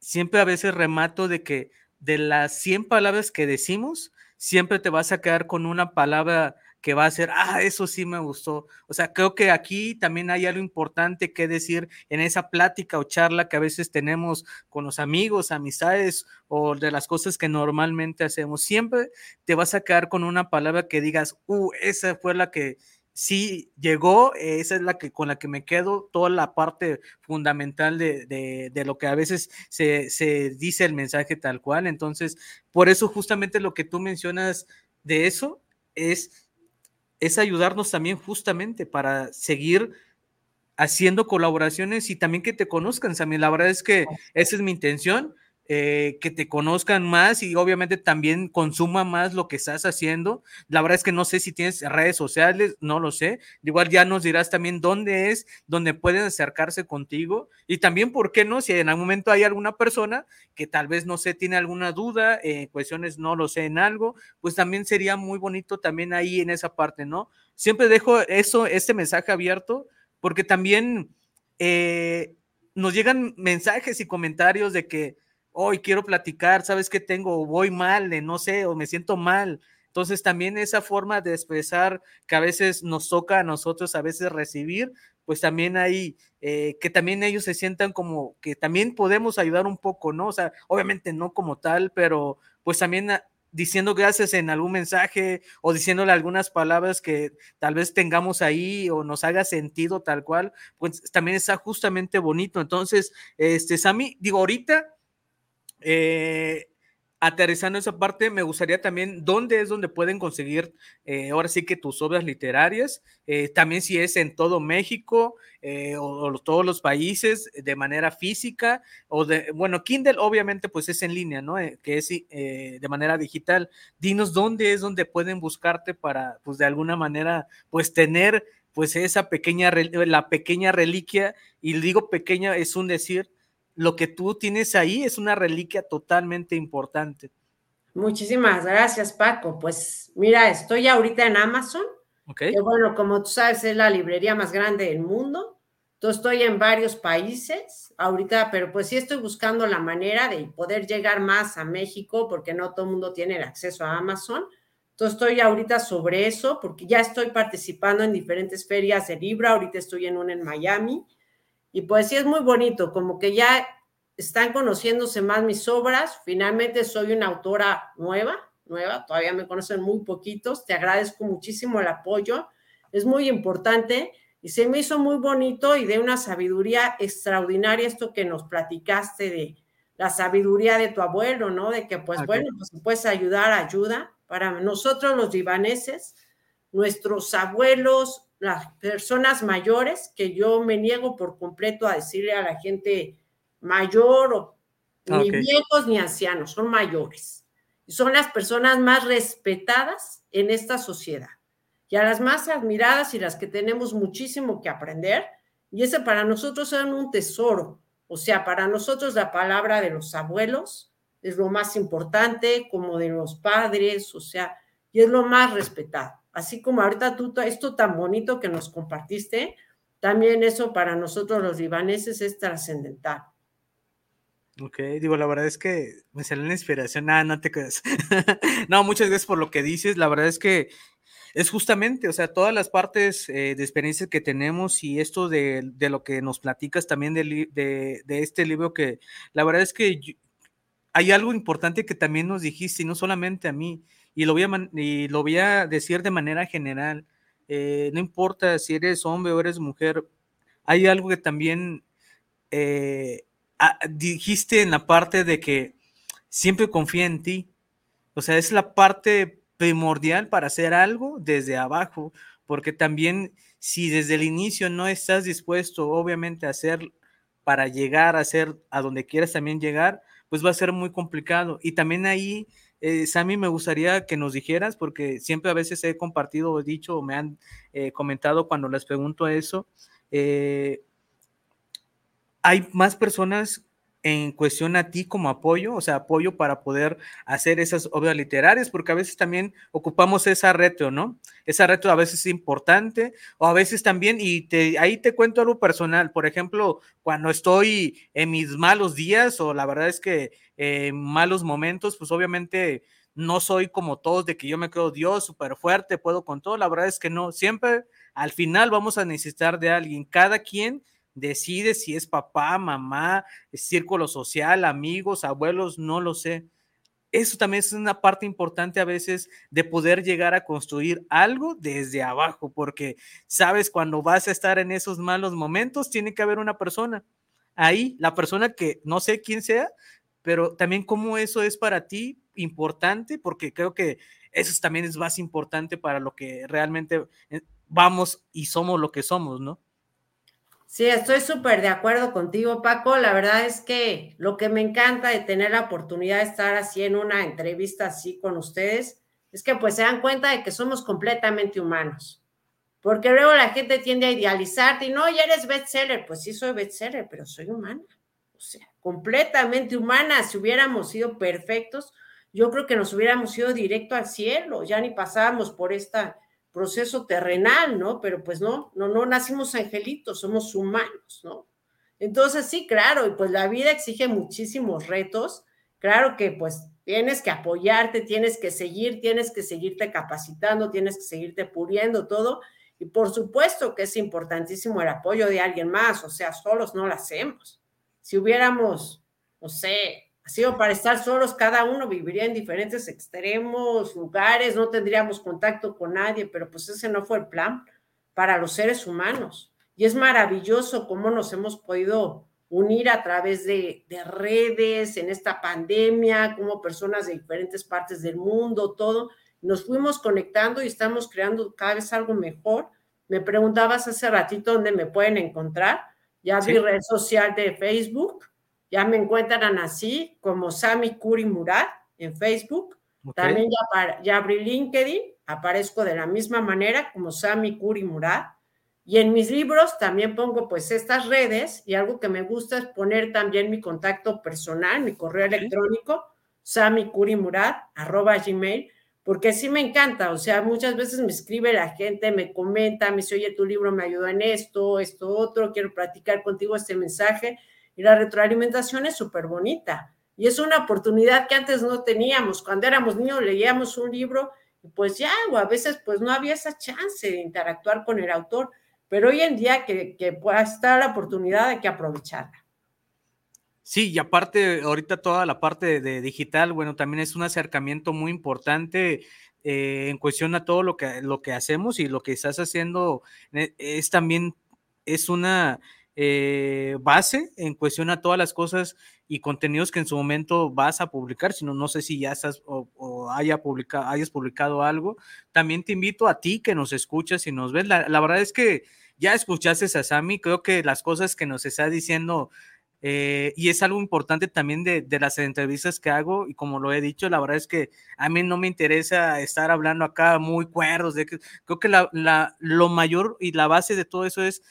Speaker 3: Siempre a veces remato de que de las 100 palabras que decimos, siempre te vas a quedar con una palabra que va a ser, ah, eso sí me gustó. O sea, creo que aquí también hay algo importante que decir en esa plática o charla que a veces tenemos con los amigos, amistades o de las cosas que normalmente hacemos. Siempre te vas a quedar con una palabra que digas, uh, esa fue la que sí llegó, esa es la que con la que me quedo, toda la parte fundamental de, de, lo que a veces se, se, dice el mensaje tal cual. Entonces, por eso justamente lo que tú mencionas de eso es es ayudarnos también justamente para seguir haciendo colaboraciones y también que te conozcan, Sammy. La verdad es que esa es mi intención, eh, que te conozcan más y obviamente también consuma más lo que estás haciendo. La verdad es que no sé si tienes redes sociales, no lo sé. Igual ya nos dirás también dónde es, donde pueden acercarse contigo y también, ¿por qué no? Si en algún momento hay alguna persona que tal vez, no sé, tiene alguna duda, eh, cuestiones, no lo sé, en algo, pues también sería muy bonito también ahí en esa parte, ¿no? Siempre dejo eso, este mensaje abierto porque también... Eh, nos llegan mensajes y comentarios de que hoy quiero platicar, sabes que tengo, voy mal, no sé, o me siento mal. Entonces también esa forma de expresar que a veces nos toca a nosotros a veces recibir, pues también hay, eh, que también ellos se sientan como que también podemos ayudar un poco, ¿no? O sea, obviamente no como tal, pero pues también diciendo gracias en algún mensaje o diciéndole algunas palabras que tal vez tengamos ahí o nos haga sentido tal cual, pues también está justamente bonito. Entonces, este, Sammy, digo, ahorita eh, aterrizando esa parte, me gustaría también dónde es donde pueden conseguir eh, ahora sí que tus obras literarias, eh, también si es en todo México o, todos los países de manera física o de, bueno, Kindle obviamente pues es en línea, ¿no? que es de manera digital. Dinos dónde es donde pueden buscarte para pues de alguna manera pues tener pues esa pequeña, la pequeña reliquia y digo pequeña es un decir lo que tú tienes ahí es una reliquia totalmente importante.
Speaker 5: Muchísimas gracias, Paco. Pues mira, estoy ahorita en Amazon. Okay. Que bueno, como tú sabes, es la librería más grande del mundo. Entonces estoy en varios países ahorita, pero pues sí estoy buscando la manera de poder llegar más a México porque no todo el mundo tiene el acceso a Amazon. Entonces estoy ahorita sobre eso porque ya estoy participando en diferentes ferias de libro. Ahorita estoy en una en Miami y pues sí es muy bonito, como que ya están conociéndose más mis obras. Finalmente soy una autora nueva, nueva, todavía me conocen muy poquitos. Te agradezco muchísimo el apoyo. Es muy importante y se me hizo muy bonito y de una sabiduría extraordinaria esto que nos platicaste de la sabiduría de tu abuelo, ¿no? De que pues bueno, pues puedes ayudar, ayuda. Para nosotros los libaneses, nuestros abuelos, las personas mayores, que yo me niego por completo a decirle a la gente mayor o ni viejos ni ancianos, son mayores. Y son las personas más respetadas en esta sociedad y a las más admiradas y las que tenemos muchísimo que aprender. Y ese para nosotros es un tesoro. O sea, para nosotros la palabra de los abuelos es lo más importante, como de los padres, o sea, y es lo más respetado. Así como ahorita tú, esto tan bonito que nos compartiste, también eso para nosotros los libaneses es trascendental.
Speaker 3: Ok, digo, la verdad es que me salió la inspiración. Ah, no te creas. no, muchas gracias por lo que dices. La verdad es que es justamente, o sea, todas las partes eh, de experiencias que tenemos y esto de, lo que nos platicas también de, este libro, que la verdad es que hay algo importante que también nos dijiste, y no solamente a mí, y lo voy a, y lo voy a decir de manera general. Eh, no importa si eres hombre o eres mujer, hay algo que también eh, Ah, dijiste en la parte de que siempre confía en ti. O sea, es la parte primordial para hacer algo desde abajo, porque también si desde el inicio no estás dispuesto, obviamente, a hacer para llegar a ser a donde quieras también llegar, pues va a ser muy complicado. Y también ahí, eh, Sammy, me gustaría que nos dijeras, porque siempre a veces he compartido, he dicho, o me han eh, comentado cuando les pregunto eso, eh, hay más personas en cuestión a ti como apoyo, o sea, apoyo para poder hacer esas obras literarias, porque a veces también ocupamos esa reto, ¿no? Esa reto a veces es importante, o a veces también, y te, ahí te cuento algo personal, por ejemplo, cuando estoy en mis malos días, o la verdad es que en malos momentos, pues obviamente no soy como todos de que yo me creo Dios súper fuerte, puedo con todo, la verdad es que no, siempre al final vamos a necesitar de alguien, cada quien decide si es papá, mamá, círculo social, amigos, abuelos, no lo sé. Eso también es una parte importante a veces de poder llegar a construir algo desde abajo, porque sabes, cuando vas a estar en esos malos momentos, tiene que haber una persona ahí, la persona que no sé quién sea, pero también cómo eso es para ti importante, porque creo que eso también es más importante para lo que realmente eh, vamos y somos lo que somos, ¿no?
Speaker 5: Sí, estoy súper de acuerdo contigo, Paco. La verdad es que lo que me encanta de tener la oportunidad de estar así en una entrevista así con ustedes es que pues se dan cuenta de que somos completamente humanos. Porque luego la gente tiende a idealizarte y no, ya eres bestseller. Pues sí, soy bestseller, pero soy humana. O sea, completamente humana. Si hubiéramos sido perfectos, yo creo que nos hubiéramos ido directo al cielo. Ya ni pasábamos por esta proceso terrenal, ¿no? Pero pues no, no, no nacimos angelitos, somos humanos, ¿no? Entonces sí, claro, y pues la vida exige muchísimos retos. Claro que pues tienes que apoyarte, tienes que seguir, tienes que seguirte capacitando, tienes que seguirte puliendo todo. Y por supuesto que es importantísimo el apoyo de alguien más, o sea, solos no lo hacemos. Si hubiéramos, no sé, sido para estar solos, cada uno viviría en diferentes extremos, lugares, no tendríamos contacto con nadie, pero pues ese no fue el plan para los seres humanos. Y es maravilloso cómo nos hemos podido unir a través de, de redes en esta pandemia, como personas de diferentes partes del mundo, todo. Nos fuimos conectando y estamos creando cada vez algo mejor. Me preguntabas hace ratito dónde me pueden encontrar. Ya vi red social de Facebook ya me encuentran así como Sami Kuri Murad en Facebook. También ya, ya abrí LinkedIn, aparezco de la misma manera como Sami Kuri Murad. Y en mis libros también pongo pues estas redes y algo que me gusta es poner también mi contacto personal, mi correo electrónico, arroba gmail, porque sí me encanta, o sea, muchas veces me escribe la gente, me comenta, me dice, oye, tu libro me ayudó en esto, esto, otro, quiero platicar contigo este mensaje, y la retroalimentación es súper bonita. Y es una oportunidad que antes no teníamos. Cuando éramos niños leíamos un libro y pues ya, o a veces pues no había esa chance de interactuar con el autor, pero hoy en día que, que pueda estar la oportunidad hay que aprovecharla.
Speaker 3: Sí, y aparte, ahorita toda la parte de, digital, bueno, también es un acercamiento muy importante eh, en cuestión a todo lo que, lo que hacemos y lo que estás haciendo eh, es también, es una eh, base en cuestión a todas las cosas y contenidos que en su momento vas a publicar, sino no sé si ya estás o, haya publicado, hayas publicado algo. También te invito a ti que nos escuchas y nos ves. La, verdad es que ya escuchaste a Sami, creo que las cosas que nos está diciendo eh, y es algo importante también de, las entrevistas que hago y como lo he dicho, la verdad es que a mí no me interesa estar hablando acá muy cuerdos, de que, creo que lo mayor y la base de todo eso es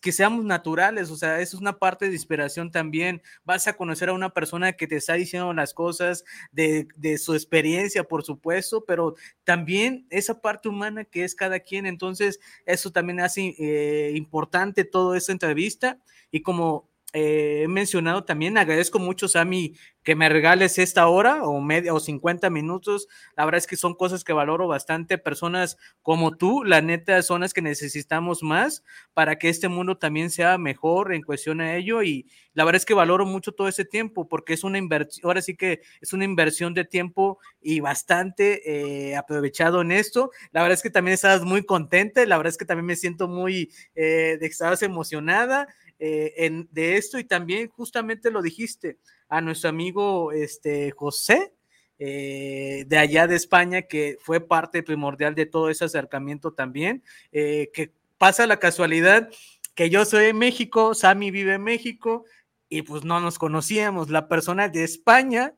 Speaker 3: que seamos naturales, o sea, eso es una parte de inspiración también. Vas a conocer a una persona que te está diciendo las cosas de, de su experiencia, por supuesto, pero también esa parte humana que es cada quien. Entonces, eso también hace eh, importante toda esta entrevista. Y como he mencionado también, agradezco mucho, Sammy, que me regales esta hora o media o 50 minutos. La verdad es que son cosas que valoro bastante. Personas como tú, la neta, son las que necesitamos más para que este mundo también sea mejor en cuestión a ello. Y la verdad es que valoro mucho todo ese tiempo porque es una inversión, ahora sí que es una inversión de tiempo y bastante eh, aprovechado en esto. La verdad es que también estás muy contenta. La verdad es que también me siento muy, eh, que emocionada. Eh, en, de esto y también justamente lo dijiste a nuestro amigo este, José. Eh, de allá de España, que fue parte primordial de todo ese acercamiento también, eh, que pasa la casualidad que yo soy de México, Sammy vive en México y pues no nos conocíamos. La persona de España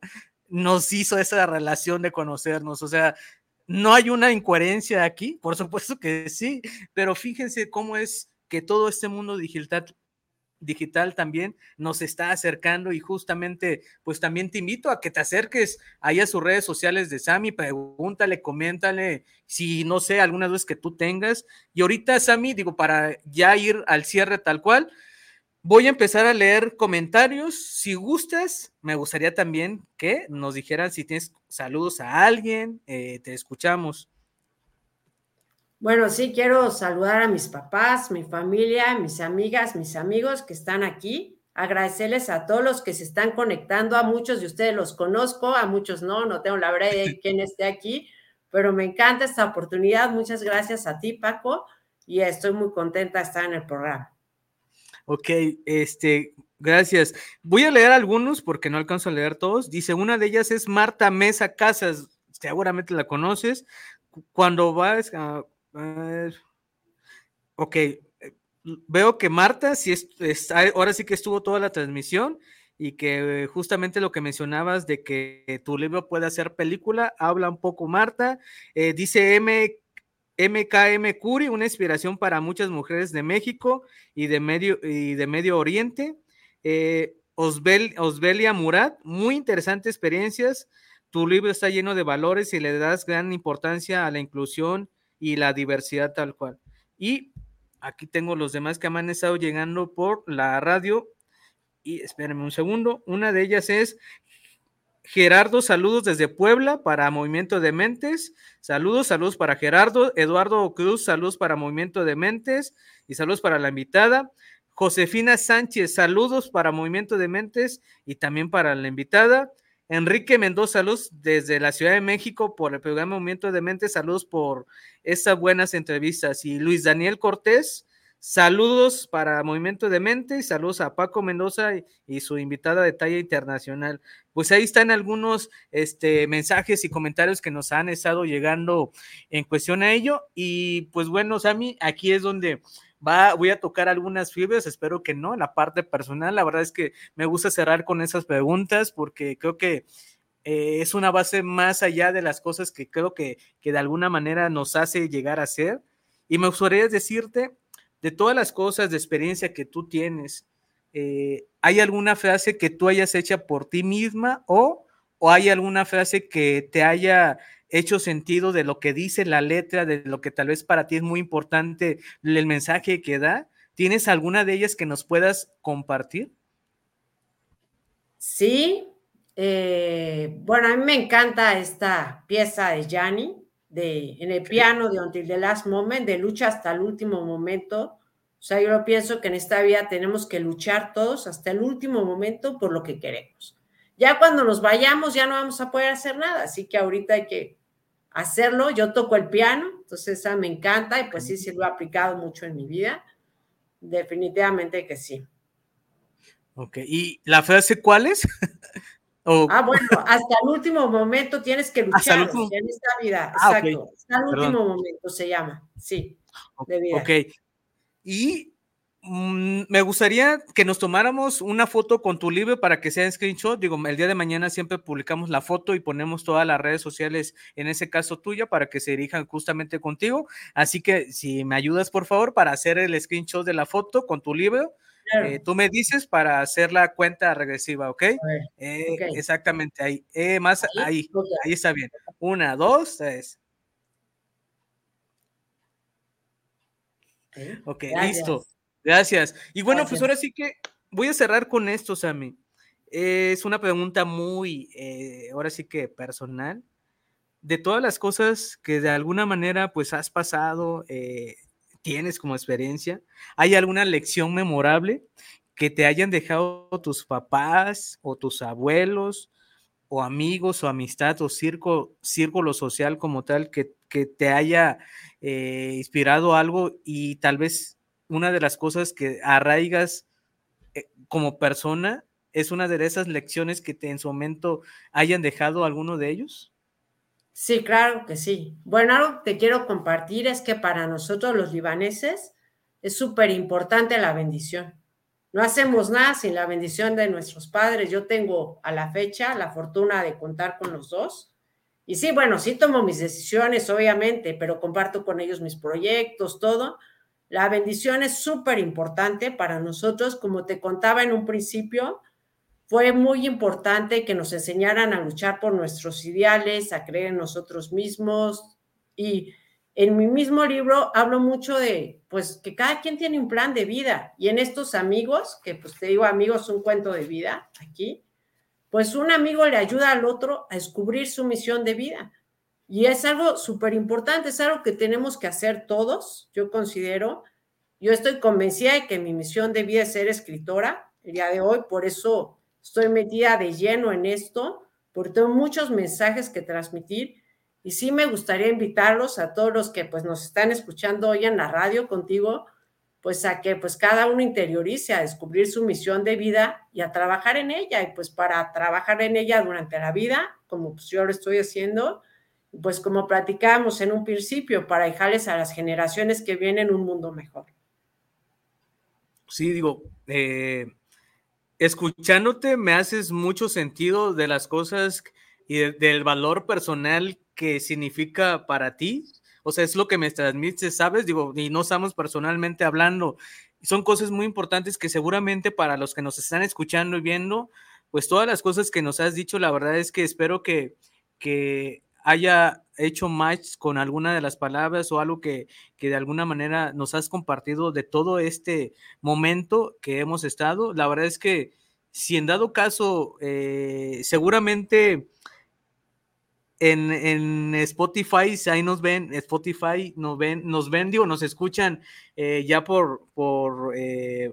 Speaker 3: nos hizo esa relación de conocernos, o sea, no hay una incoherencia aquí, por supuesto que sí, pero fíjense cómo es que todo este mundo digital digital también nos está acercando y justamente pues también te invito a que te acerques ahí a sus redes sociales de Sami, pregúntale, coméntale si no sé, algunas veces que tú tengas. Y ahorita Sami, digo, para ya ir al cierre tal cual, voy a empezar a leer comentarios. Si gustas, me gustaría también que nos dijeran si tienes saludos a alguien, eh, te escuchamos.
Speaker 5: Bueno, sí, quiero saludar a mis papás, mi familia, mis amigas, mis amigos que están aquí. Agradecerles a todos los que se están conectando. A muchos de ustedes los conozco, a muchos no, no tengo la verdad de quién esté aquí, pero me encanta esta oportunidad. Muchas gracias a ti, Paco, y estoy muy contenta de estar en el programa.
Speaker 3: Ok, este, gracias. Voy a leer algunos porque no alcanzo a leer todos. Dice, una de ellas es Marta Mesa Casas, seguramente la conoces. Cuando vas a ok, eh, veo que Marta, sí es, ahora sí que estuvo toda la transmisión y que justamente lo que mencionabas de que tu libro puede hacer película, habla un poco Marta, eh, dice M. MKM Curi, una inspiración para muchas mujeres de México y de Medio, y de Medio Oriente. Eh, Osbelia Murat, muy interesantes experiencias. Tu libro está lleno de valores y le das gran importancia a la inclusión y la diversidad tal cual. Y aquí tengo los demás que me han estado llegando por la radio. Y espérenme un segundo. Una de ellas es Gerardo, saludos desde Puebla para Movimiento de Mentes. Saludos, saludos para Gerardo. Eduardo Cruz, saludos para Movimiento de Mentes y saludos para la invitada. Josefina Sánchez, saludos para Movimiento de Mentes y también para la invitada. Enrique Mendoza, saludos desde la Ciudad de México por el programa Movimiento de Mente, saludos por estas buenas entrevistas. Y Luis Daniel Cortés, saludos para Movimiento de Mente y saludos a Paco Mendoza y, su invitada de talla internacional. Pues ahí están algunos este, mensajes y comentarios que nos han estado llegando en cuestión a ello. Y pues bueno, Sami, aquí es donde voy a tocar algunas fibras, espero que no, la parte personal, la verdad es que me gusta cerrar con esas preguntas porque creo que eh, es una base más allá de las cosas que creo que, que de alguna manera nos hace llegar a ser. Y me gustaría decirte, de todas las cosas de experiencia que tú tienes, eh, ¿hay alguna frase que tú hayas hecha por ti misma o, o hay alguna frase que te haya hecho sentido de lo que dice la letra, de lo que tal vez para ti es muy importante el mensaje que da? ¿Tienes alguna de ellas que nos puedas compartir?
Speaker 5: Sí, eh, bueno, a mí me encanta esta pieza de Yanni, de, en el piano de Until the Last Moment, de lucha hasta el último momento. O sea, yo lo pienso que en esta vida tenemos que luchar todos hasta el último momento por lo que queremos. Ya cuando nos vayamos ya no vamos a poder hacer nada, así que ahorita hay que hacerlo. Yo toco el piano, entonces esa me encanta y pues sí, sí lo he aplicado mucho en mi vida. Definitivamente que sí.
Speaker 3: Ok, ¿y la frase cuál es?
Speaker 5: Ah, bueno, hasta el último momento tienes que luchar en esta vida. Ah, exacto. Hasta el último momento se llama, sí, de vida.
Speaker 3: Ok. Y me gustaría que nos tomáramos una foto con tu libro para que sea en screenshot. Digo, el día de mañana siempre publicamos la foto y ponemos todas las redes sociales, en ese caso tuya, para que se dirijan justamente contigo. Así que si me ayudas, por favor, para hacer el screenshot de la foto con tu libro eh, tú me dices para hacer la cuenta regresiva, ¿ok? Eh, exactamente, ahí. Eh, más ahí, ahí, está bien. Una, dos, tres. Ok, listo. Gracias. Y bueno, pues ahora sí que voy a cerrar con esto, Sammy. Es una pregunta muy, ahora sí que personal. De todas las cosas que de alguna manera pues has pasado, tienes como experiencia? ¿Hay alguna lección memorable que te hayan dejado tus papás o tus abuelos o amigos o amistad o círculo, social como tal que, te haya eh, inspirado algo y tal vez una de las cosas que arraigas eh, como persona es una de esas lecciones que te en su momento hayan dejado alguno de ellos?
Speaker 5: Sí, claro que sí. Bueno, algo que te quiero compartir es que para nosotros los libaneses es súper importante la bendición. No hacemos nada sin la bendición de nuestros padres. Yo tengo a la fecha la fortuna de contar con los dos. Y sí, bueno, sí tomo mis decisiones, obviamente, pero comparto con ellos mis proyectos, todo. La bendición es súper importante para nosotros. Como te contaba en un principio, fue muy importante que nos enseñaran a luchar por nuestros ideales, a creer en nosotros mismos. Y en mi mismo libro hablo mucho de, pues, que cada quien tiene un plan de vida. Y en estos amigos, que pues te digo amigos, un cuento de vida aquí, pues un amigo le ayuda al otro a descubrir su misión de vida. Y es algo súper importante, es algo que tenemos que hacer todos, yo considero. Yo estoy convencida de que mi misión de vida es ser escritora el día de hoy, por eso estoy metida de lleno en esto, porque tengo muchos mensajes que transmitir y sí me gustaría invitarlos a todos los que pues nos están escuchando hoy en la radio contigo, pues a que pues cada uno interiorice, a descubrir su misión de vida y a trabajar en ella. Y pues para trabajar en ella durante la vida, como pues yo lo estoy haciendo, pues como platicábamos en un principio, para dejarles a las generaciones que vienen un mundo mejor.
Speaker 3: Sí, digo, eh, escuchándote me haces mucho sentido de las cosas y del valor personal que significa para ti. O sea, es lo que me transmites, ¿sabes? Digo, y no estamos personalmente hablando. Son cosas muy importantes que seguramente para los que nos están escuchando y viendo, pues todas las cosas que nos has dicho, la verdad es que espero que, que haya hecho match con alguna de las palabras o algo que, que, de alguna manera nos has compartido de todo este momento que hemos estado. La verdad es que si en dado caso, eh, seguramente en, en, Spotify, ahí nos ven, Spotify nos ven, nos ven, digo, nos escuchan eh, ya por, por eh,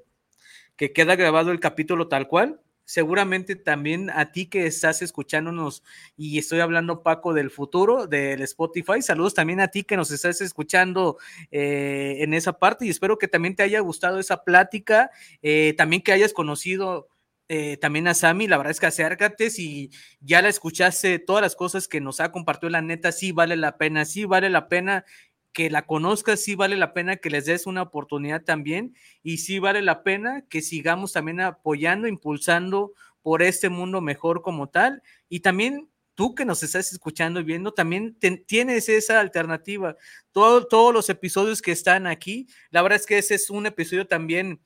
Speaker 3: que queda grabado el capítulo tal cual seguramente también a ti que estás escuchándonos y estoy hablando Paco del futuro del Spotify, saludos también a ti que nos estás escuchando eh, en esa parte y espero que también te haya gustado esa plática, eh, también que hayas conocido eh, también a Sami, la verdad es que acércate si ya la escuchaste, todas las cosas que nos ha compartido, la neta sí vale la pena, sí vale la pena que la conozcas, sí vale la pena que les des una oportunidad también y sí vale la pena que sigamos también apoyando, impulsando por este mundo mejor como tal y también tú que nos estás escuchando y viendo, también tienes esa alternativa. todos los episodios que están aquí, la verdad es que ese es un episodio también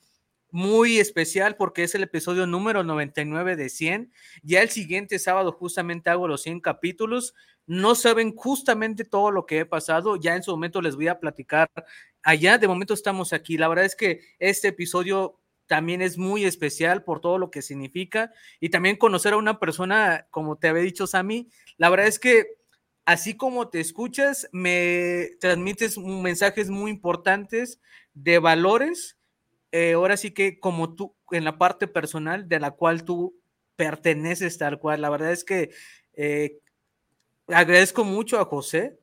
Speaker 3: muy especial porque es el episodio número 99 de 100. Ya el siguiente sábado justamente hago los 100 capítulos. No saben justamente todo lo que he pasado. Ya en su momento les voy a platicar allá. De momento estamos aquí. La verdad es que este episodio también es muy especial por todo lo que significa y también conocer a una persona, como te había dicho Sammy, la verdad es que así como te escuchas, me transmites mensajes muy importantes de valores eh, ahora sí que como tú, en la parte personal de la cual tú perteneces tal cual, la verdad es que eh, agradezco mucho a José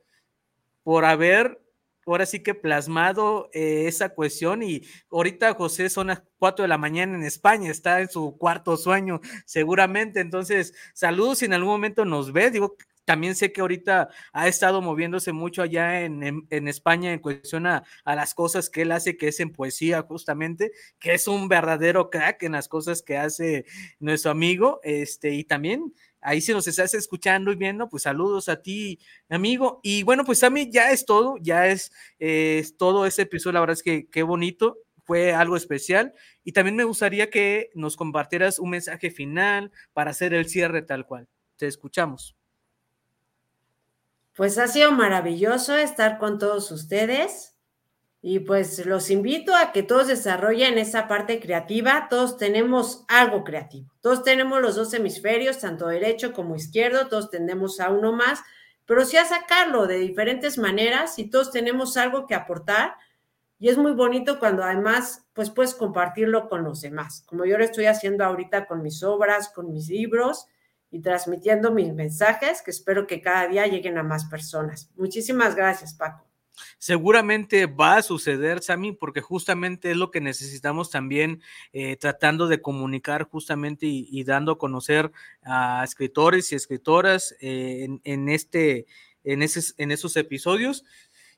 Speaker 3: por haber ahora sí que plasmado eh, esa cuestión y ahorita José son las 4 de la mañana en España, está en su cuarto sueño seguramente, entonces saludos si en algún momento nos ve, digo, también sé que ahorita ha estado moviéndose mucho allá en, España en cuestión a, las cosas que él hace, que es en poesía justamente, que es un verdadero crack en las cosas que hace nuestro amigo, este, y también ahí si nos estás escuchando y viendo, pues saludos a ti, amigo. Y bueno, pues a mí ya es todo, ya es, es todo ese episodio, la verdad es que qué bonito, fue algo especial. Y también me gustaría que nos compartieras un mensaje final para hacer el cierre tal cual. Te escuchamos.
Speaker 5: Pues ha sido maravilloso estar con todos ustedes y pues los invito a que todos desarrollen esa parte creativa. Todos tenemos algo creativo. Todos tenemos los dos hemisferios, tanto derecho como izquierdo. Todos tenemos a uno más, pero sí a sacarlo de diferentes maneras y todos tenemos algo que aportar. Y es muy bonito cuando además pues puedes compartirlo con los demás, como yo lo estoy haciendo ahorita con mis obras, con mis libros y transmitiendo mis mensajes que espero que cada día lleguen a más personas. Muchísimas gracias, Paco.
Speaker 3: Seguramente va a suceder, Sami, porque justamente es lo que necesitamos también eh, tratando de comunicar justamente y, dando a conocer a escritores y escritoras eh, en, este, en, en esos episodios.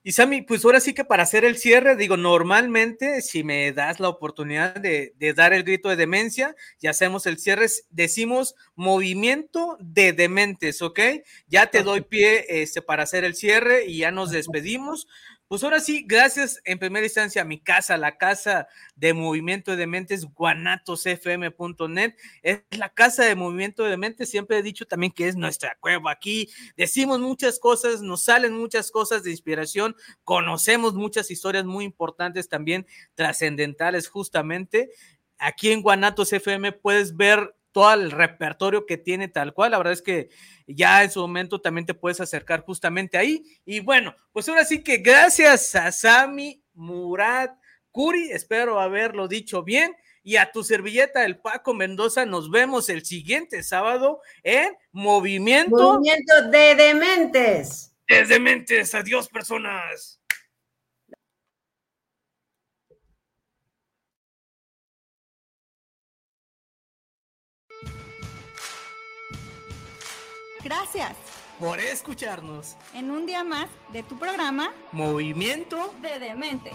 Speaker 3: Y Sammy, pues ahora sí que para hacer el cierre, digo, normalmente si me das la oportunidad de, dar el grito de demencia y hacemos el cierre, decimos movimiento de dementes, ¿ok? Ya te doy pie este, para hacer el cierre y ya nos despedimos. Pues ahora sí, gracias en primera instancia a mi casa, la casa de movimiento de mentes, guanatosfm.net. Es la casa de movimiento de mentes. Siempre he dicho también que es nuestra cueva. Aquí decimos muchas cosas, nos salen muchas cosas de inspiración, conocemos muchas historias muy importantes también, trascendentales justamente. Aquí en Guanatos FM puedes ver todo el repertorio que tiene tal cual. La verdad es que ya en su momento también te puedes acercar justamente ahí. Y bueno, pues ahora sí que gracias a Sami Murat Curi, espero haberlo dicho bien. Y a tu servilleta, el Paco Mendoza, nos vemos el siguiente sábado en Movimiento.
Speaker 5: Movimiento de Dementes.
Speaker 3: De Dementes. Adiós, personas.
Speaker 4: Gracias
Speaker 3: por escucharnos
Speaker 4: en un día más de tu programa
Speaker 3: Movimiento
Speaker 4: de Demente.